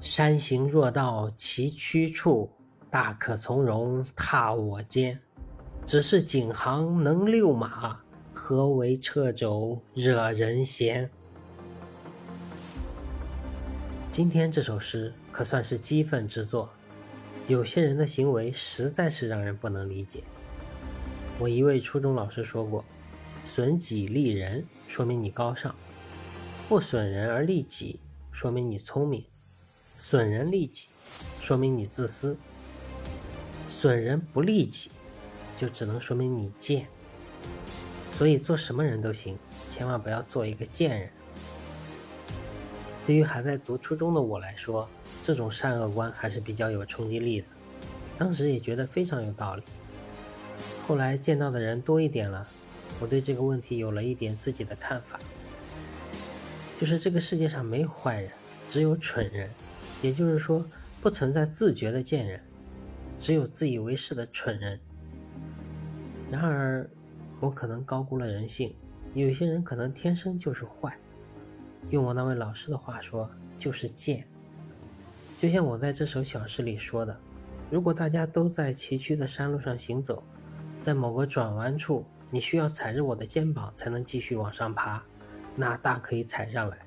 山行若到崎岖处，大可从容踏我肩。只是景行能遛马，何为掣肘惹人嫌？今天这首诗可算是激愤之作。有些人的行为实在是让人不能理解。我一位初中老师说过：“损己利人，说明你高尚；不损人而利己，说明你聪明；损人利己，说明你自私；损人不利己，就只能说明你贱。所以做什么人都行，千万不要做一个贱人。”对于还在读初中的我来说，这种善恶观还是比较有冲击力的，当时也觉得非常有道理。后来见到的人多一点了，我对这个问题有了一点自己的看法，就是这个世界上没有坏人，只有蠢人，也就是说不存在自觉的贱人，只有自以为是的蠢人。然而，我可能高估了人性，有些人可能天生就是坏，用我那位老师的话说，就是贱。就像我在这首小诗里说的，如果大家都在崎岖的山路上行走，在某个转弯处，你需要踩着我的肩膀才能继续往上爬，那大可以踩上来，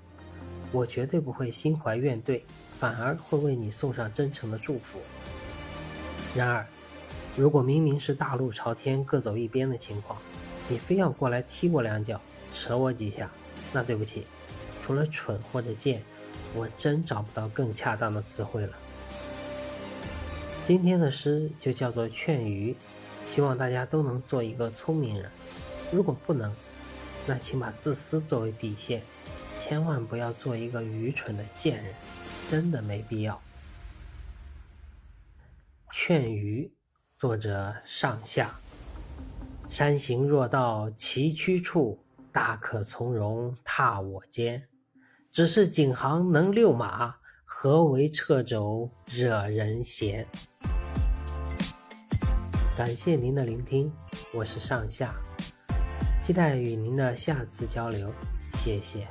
我绝对不会心怀怨怼，反而会为你送上真诚的祝福。然而，如果明明是大路朝天、各走一边的情况，你非要过来踢我两脚、扯我几下，那对不起，除了蠢或者贱。我真找不到更恰当的词汇了。今天的诗就叫做劝喻，希望大家都能做一个聪明人。如果不能，那请把自私作为底线，千万不要做一个愚蠢的贱人，真的没必要。劝愚，作者上下。山行若到崎岖处，大可从容踏我肩。只是景行能遛马，何为掣肘惹人嫌？感谢您的聆听，我是上下，期待与您的下次交流，谢谢。